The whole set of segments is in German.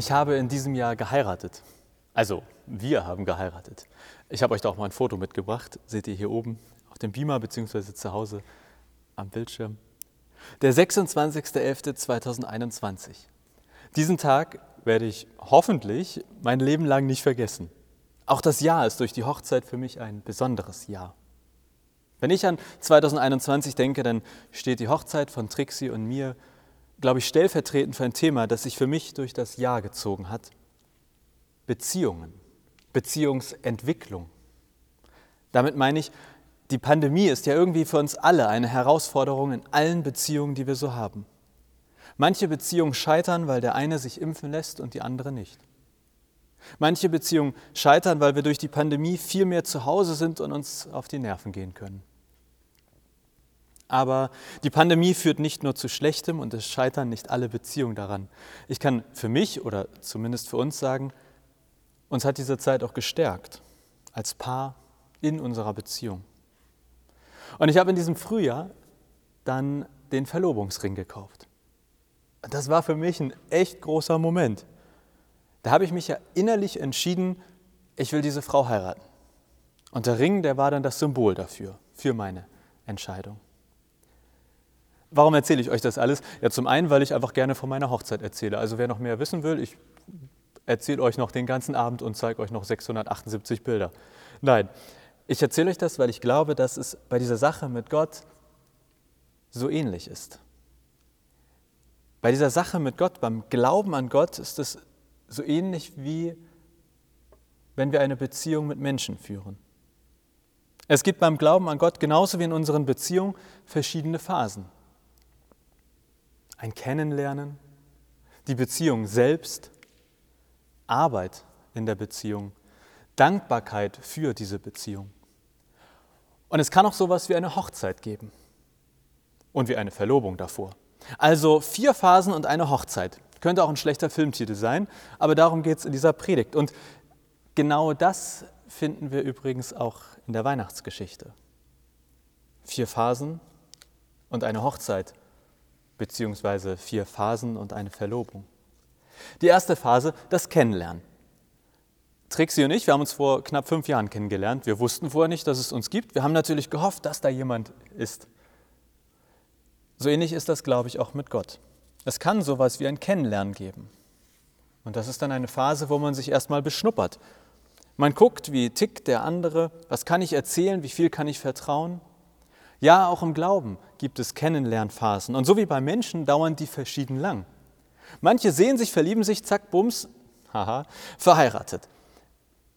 Ich habe in diesem Jahr geheiratet. Also, wir haben geheiratet. Ich habe euch da auch mal ein Foto mitgebracht. Seht ihr hier oben auf dem Beamer bzw. zu Hause am Bildschirm. Der 26.11.2021. Diesen Tag werde ich hoffentlich mein Leben lang nicht vergessen. Auch das Jahr ist durch die Hochzeit für mich ein besonderes Jahr. Wenn ich an 2021 denke, dann steht die Hochzeit von Trixie und mir glaube ich, stellvertretend für ein Thema, das sich für mich durch das Jahr gezogen hat. Beziehungen, Beziehungsentwicklung. Damit meine ich, die Pandemie ist ja irgendwie für uns alle eine Herausforderung in allen Beziehungen, die wir so haben. Manche Beziehungen scheitern, weil der eine sich impfen lässt und die andere nicht. Manche Beziehungen scheitern, weil wir durch die Pandemie viel mehr zu Hause sind und uns auf die Nerven gehen können. Aber die Pandemie führt nicht nur zu Schlechtem und es scheitern nicht alle Beziehungen daran. Ich kann für mich oder zumindest für uns sagen, uns hat diese Zeit auch gestärkt als Paar in unserer Beziehung. Und ich habe in diesem Frühjahr dann den Verlobungsring gekauft. Das war für mich ein echt großer Moment. Da habe ich mich ja innerlich entschieden, ich will diese Frau heiraten. Und der Ring, der war dann das Symbol dafür, für meine Entscheidung. Warum erzähle ich euch das alles? Ja, zum einen, weil ich einfach gerne von meiner Hochzeit erzähle. Also wer noch mehr wissen will, ich erzähle euch noch den ganzen Abend und zeige euch noch 678 Bilder. Nein, ich erzähle euch das, weil ich glaube, dass es bei dieser Sache mit Gott so ähnlich ist. Bei dieser Sache mit Gott, beim Glauben an Gott, ist es so ähnlich wie wenn wir eine Beziehung mit Menschen führen. Es gibt beim Glauben an Gott genauso wie in unseren Beziehungen verschiedene Phasen ein Kennenlernen, die Beziehung selbst, Arbeit in der Beziehung, Dankbarkeit für diese Beziehung. Und es kann auch sowas wie eine Hochzeit geben und wie eine Verlobung davor. Also vier Phasen und eine Hochzeit. Könnte auch ein schlechter Filmtitel sein, aber darum geht es in dieser Predigt. Und genau das finden wir übrigens auch in der Weihnachtsgeschichte. Vier Phasen und eine Hochzeit beziehungsweise vier Phasen und eine Verlobung. Die erste Phase, das Kennenlernen. Trixie und ich, wir haben uns vor knapp fünf Jahren kennengelernt. Wir wussten vorher nicht, dass es uns gibt. Wir haben natürlich gehofft, dass da jemand ist. So ähnlich ist das, glaube ich, auch mit Gott. Es kann sowas wie ein Kennenlernen geben. Und das ist dann eine Phase, wo man sich erstmal beschnuppert. Man guckt, wie tickt der andere, was kann ich erzählen, wie viel kann ich vertrauen. Ja, auch im Glauben gibt es Kennenlernphasen. Und so wie bei Menschen dauern die verschieden lang. Manche sehen sich, verlieben sich, zack, bums, haha, verheiratet.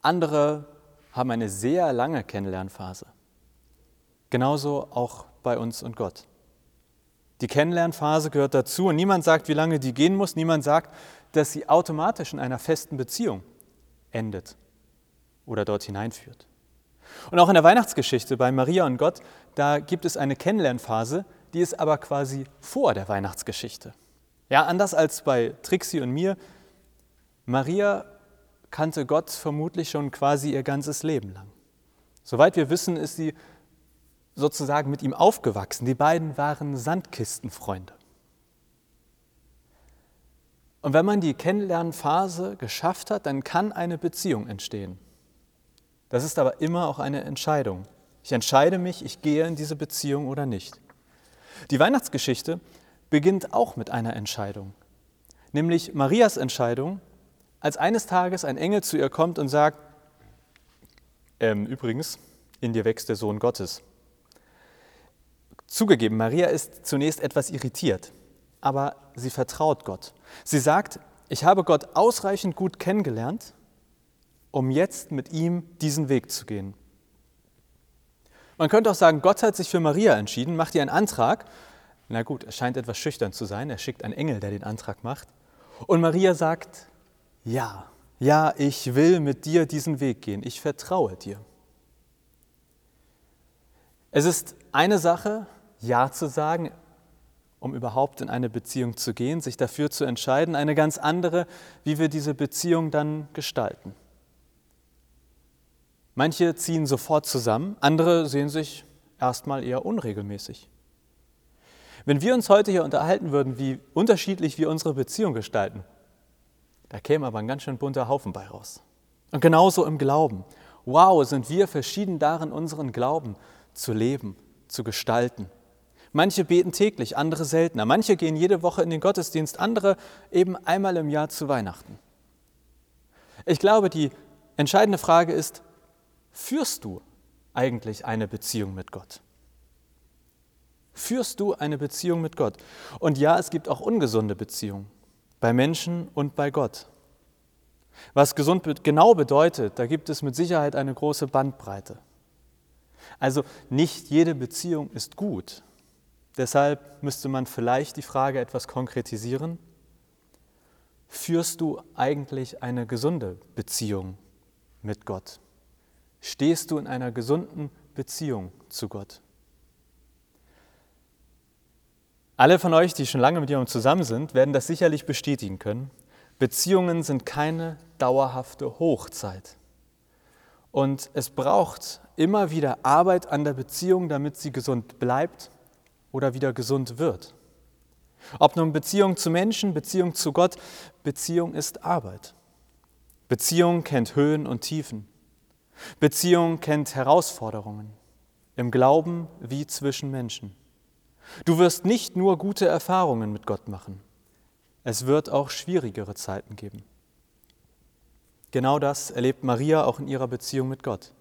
Andere haben eine sehr lange Kennenlernphase. Genauso auch bei uns und Gott. Die Kennenlernphase gehört dazu und niemand sagt, wie lange die gehen muss. Niemand sagt, dass sie automatisch in einer festen Beziehung endet oder dort hineinführt. Und auch in der Weihnachtsgeschichte bei Maria und Gott, da gibt es eine Kennenlernphase, die ist aber quasi vor der Weihnachtsgeschichte. Ja, anders als bei Trixie und mir, Maria kannte Gott vermutlich schon quasi ihr ganzes Leben lang. Soweit wir wissen, ist sie sozusagen mit ihm aufgewachsen. Die beiden waren Sandkistenfreunde. Und wenn man die Kennenlernphase geschafft hat, dann kann eine Beziehung entstehen. Das ist aber immer auch eine Entscheidung. Ich entscheide mich, ich gehe in diese Beziehung oder nicht. Die Weihnachtsgeschichte beginnt auch mit einer Entscheidung, nämlich Marias Entscheidung, als eines Tages ein Engel zu ihr kommt und sagt, ähm, übrigens, in dir wächst der Sohn Gottes. Zugegeben, Maria ist zunächst etwas irritiert, aber sie vertraut Gott. Sie sagt, ich habe Gott ausreichend gut kennengelernt, um jetzt mit ihm diesen Weg zu gehen. Man könnte auch sagen, Gott hat sich für Maria entschieden, macht ihr einen Antrag. Na gut, er scheint etwas schüchtern zu sein. Er schickt einen Engel, der den Antrag macht. Und Maria sagt, ja, ja, ich will mit dir diesen Weg gehen. Ich vertraue dir. Es ist eine Sache, Ja zu sagen, um überhaupt in eine Beziehung zu gehen, sich dafür zu entscheiden, eine ganz andere, wie wir diese Beziehung dann gestalten. Manche ziehen sofort zusammen, andere sehen sich erstmal eher unregelmäßig. Wenn wir uns heute hier unterhalten würden, wie unterschiedlich wir unsere Beziehung gestalten, Da käme aber ein ganz schön bunter Haufen bei raus. Und genauso im Glauben. Wow, sind wir verschieden darin, unseren Glauben zu leben, zu gestalten. Manche beten täglich, andere seltener. Manche gehen jede Woche in den Gottesdienst, andere eben einmal im Jahr zu Weihnachten. Ich glaube, die entscheidende Frage ist, führst du eigentlich eine Beziehung mit Gott? Führst du eine Beziehung mit Gott? Und ja, es gibt auch ungesunde Beziehungen bei Menschen und bei Gott. Was gesund genau bedeutet, da gibt es mit Sicherheit eine große Bandbreite. Also nicht jede Beziehung ist gut. Deshalb müsste man vielleicht die Frage etwas konkretisieren. Führst du eigentlich eine gesunde Beziehung mit Gott? Stehst du in einer gesunden Beziehung zu Gott? Alle von euch, die schon lange mit jemandem zusammen sind, werden das sicherlich bestätigen können. Beziehungen sind keine dauerhafte Hochzeit. Und es braucht immer wieder Arbeit an der Beziehung, damit sie gesund bleibt oder wieder gesund wird. Ob nun Beziehung zu Menschen, Beziehung zu Gott, Beziehung ist Arbeit. Beziehung kennt Höhen und Tiefen. Beziehung kennt Herausforderungen im Glauben wie zwischen Menschen. Du wirst nicht nur gute Erfahrungen mit Gott machen, es wird auch schwierigere Zeiten geben. Genau das erlebt Maria auch in ihrer Beziehung mit Gott.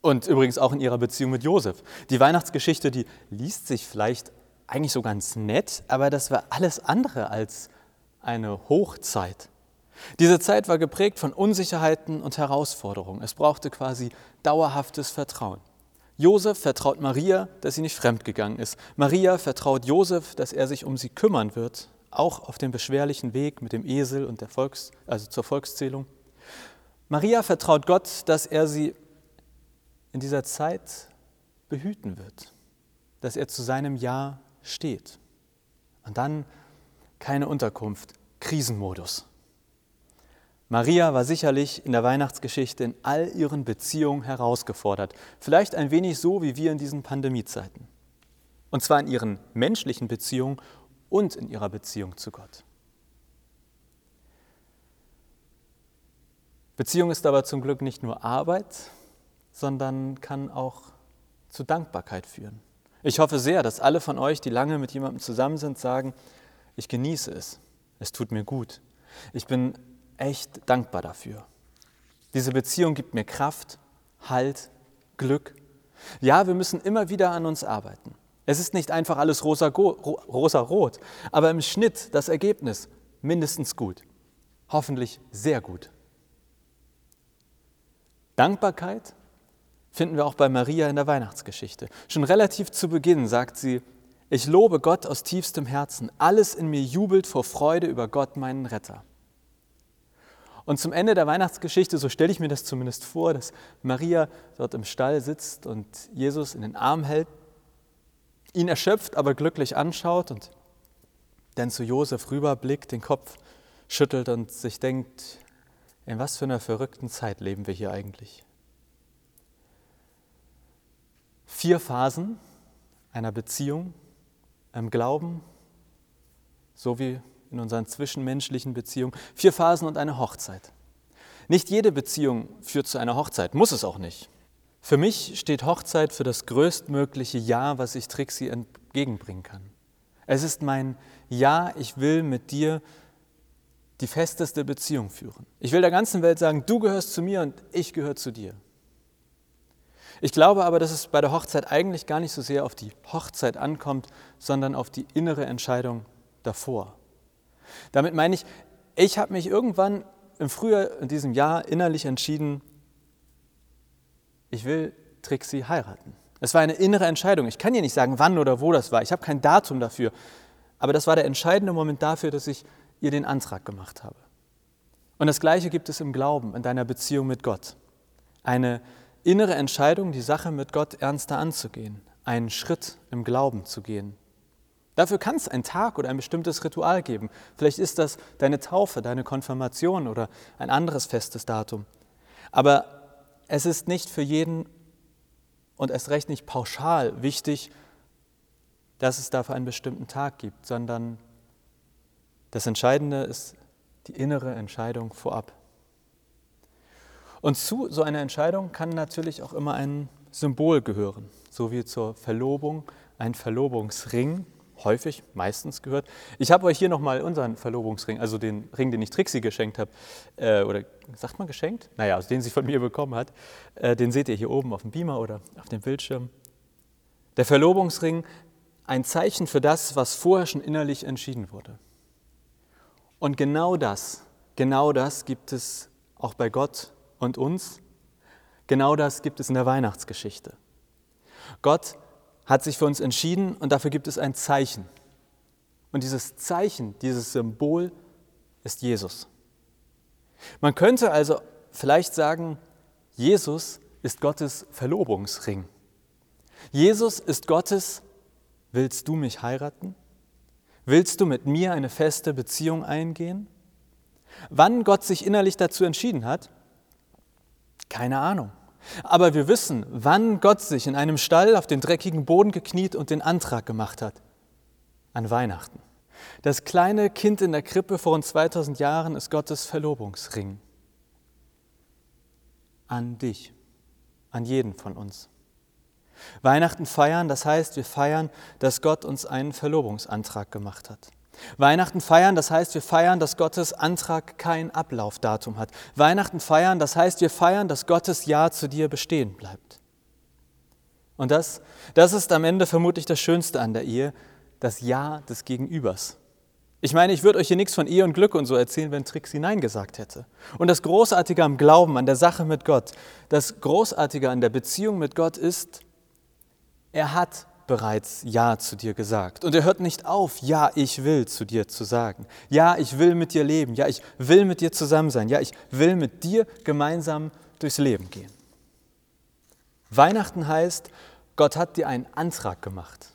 Und übrigens auch in ihrer Beziehung mit Josef. Die Weihnachtsgeschichte, die liest sich vielleicht eigentlich so ganz nett, aber das war alles andere als eine Hochzeit. Diese Zeit war geprägt von Unsicherheiten und Herausforderungen. Es brauchte quasi dauerhaftes Vertrauen. Josef vertraut Maria, dass sie nicht fremdgegangen ist. Maria vertraut Josef, dass er sich um sie kümmern wird, auch auf dem beschwerlichen Weg mit dem Esel und der Volks, also zur Volkszählung. Maria vertraut Gott, dass er sie in dieser Zeit behüten wird, dass er zu seinem Ja steht. Und dann keine Unterkunft, Krisenmodus. Maria war sicherlich in der Weihnachtsgeschichte in all ihren Beziehungen herausgefordert, vielleicht ein wenig so wie wir in diesen Pandemiezeiten. Und zwar in ihren menschlichen Beziehungen und in ihrer Beziehung zu Gott. Beziehung ist aber zum Glück nicht nur Arbeit, sondern kann auch zu Dankbarkeit führen. Ich hoffe sehr, dass alle von euch, die lange mit jemandem zusammen sind, sagen, ich genieße es, es tut mir gut. Ich bin echt dankbar dafür. Diese Beziehung gibt mir Kraft, Halt, Glück. Ja, wir müssen immer wieder an uns arbeiten. Es ist nicht einfach alles rosa-rot, aber im Schnitt das Ergebnis mindestens gut. Hoffentlich sehr gut. Dankbarkeit finden wir auch bei Maria in der Weihnachtsgeschichte. Schon relativ zu Beginn sagt sie, ich lobe Gott aus tiefstem Herzen, alles in mir jubelt vor Freude über Gott, meinen Retter. Und zum Ende der Weihnachtsgeschichte, so stelle ich mir das zumindest vor, dass Maria dort im Stall sitzt und Jesus in den Arm hält, ihn erschöpft, aber glücklich anschaut und dann zu Josef rüberblickt, den Kopf schüttelt und sich denkt, in was für einer verrückten Zeit leben wir hier eigentlich? Vier Phasen einer Beziehung, einem Glauben, so wie in unseren zwischenmenschlichen Beziehungen. Vier Phasen und eine Hochzeit. Nicht jede Beziehung führt zu einer Hochzeit, muss es auch nicht. Für mich steht Hochzeit für das größtmögliche Ja, was ich Trixie entgegenbringen kann. Es ist mein Ja, ich will mit dir die festeste Beziehung führen. Ich will der ganzen Welt sagen, du gehörst zu mir und ich gehöre zu dir. Ich glaube aber, dass es bei der Hochzeit eigentlich gar nicht so sehr auf die Hochzeit ankommt, sondern auf die innere Entscheidung davor. Damit meine ich, ich habe mich irgendwann im Frühjahr in diesem Jahr innerlich entschieden, ich will Trixie heiraten. Es war eine innere Entscheidung. Ich kann dir nicht sagen, wann oder wo das war. Ich habe kein Datum dafür. Aber das war der entscheidende Moment dafür, dass ich ihr den Antrag gemacht habe. Und das Gleiche gibt es im Glauben, in deiner Beziehung mit Gott. Eine innere Entscheidung, die Sache mit Gott ernster anzugehen, einen Schritt im Glauben zu gehen. Dafür kann es einen Tag oder ein bestimmtes Ritual geben. Vielleicht ist das deine Taufe, deine Konfirmation oder ein anderes festes Datum. Aber es ist nicht für jeden und erst recht nicht pauschal wichtig, dass es dafür einen bestimmten Tag gibt, sondern das Entscheidende ist die innere Entscheidung vorab. Und zu so einer Entscheidung kann natürlich auch immer ein Symbol gehören, so wie zur Verlobung ein Verlobungsring häufig, meistens gehört. Ich habe euch hier nochmal unseren Verlobungsring, also den Ring, den ich Trixie geschenkt habe, äh, oder sagt man geschenkt? Naja, also den sie von mir bekommen hat. Äh, den seht ihr hier oben auf dem Beamer oder auf dem Bildschirm. Der Verlobungsring, ein Zeichen für das, was vorher schon innerlich entschieden wurde. Und genau das, genau das gibt es auch bei Gott und uns. Genau das gibt es in der Weihnachtsgeschichte. Gott hat sich für uns entschieden und dafür gibt es ein Zeichen. Und dieses Zeichen, dieses Symbol ist Jesus. Man könnte also vielleicht sagen, Jesus ist Gottes Verlobungsring. Jesus ist Gottes, willst du mich heiraten? Willst du mit mir eine feste Beziehung eingehen? Wann Gott sich innerlich dazu entschieden hat? Keine Ahnung. Aber wir wissen, wann Gott sich in einem Stall auf den dreckigen Boden gekniet und den Antrag gemacht hat. An Weihnachten. Das kleine Kind in der Krippe vor rund 2000 Jahren ist Gottes Verlobungsring. An dich, an jeden von uns. Weihnachten feiern, das heißt, wir feiern, dass Gott uns einen Verlobungsantrag gemacht hat. Weihnachten feiern, das heißt, wir feiern, dass Gottes Antrag kein Ablaufdatum hat. Weihnachten feiern, das heißt, wir feiern, dass Gottes Ja zu dir bestehen bleibt. Und das, das ist am Ende vermutlich das Schönste an der Ehe, das Ja des Gegenübers. Ich meine, ich würde euch hier nichts von Ehe und Glück und so erzählen, wenn Trixie Nein gesagt hätte. Und das Großartige am Glauben, an der Sache mit Gott, das Großartige an der Beziehung mit Gott ist, er hat bereits Ja zu dir gesagt. Und er hört nicht auf, Ja, ich will zu dir zu sagen. Ja, ich will mit dir leben. Ja, ich will mit dir zusammen sein. Ja, ich will mit dir gemeinsam durchs Leben gehen. Weihnachten heißt, Gott hat dir einen Antrag gemacht.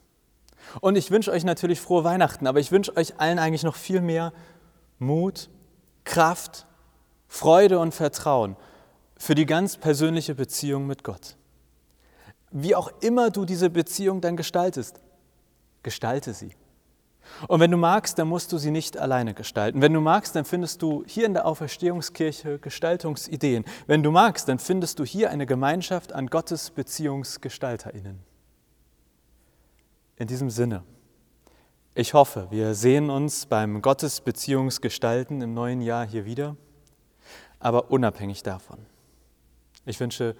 Und ich wünsche euch natürlich frohe Weihnachten, aber ich wünsche euch allen eigentlich noch viel mehr Mut, Kraft, Freude und Vertrauen für die ganz persönliche Beziehung mit Gott wie auch immer du diese Beziehung dann gestaltest, gestalte sie. Und wenn du magst, dann musst du sie nicht alleine gestalten. Wenn du magst, dann findest du hier in der Auferstehungskirche Gestaltungsideen. Wenn du magst, dann findest du hier eine Gemeinschaft an Gottes Beziehungsgestalterinnen. In diesem Sinne, ich hoffe, wir sehen uns beim Gottes Beziehungsgestalten im neuen Jahr hier wieder, aber unabhängig davon. Ich wünsche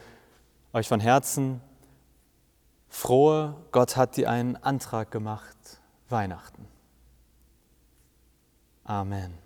euch von Herzen frohe, Gott hat dir einen Antrag gemacht, Weihnachten. Amen.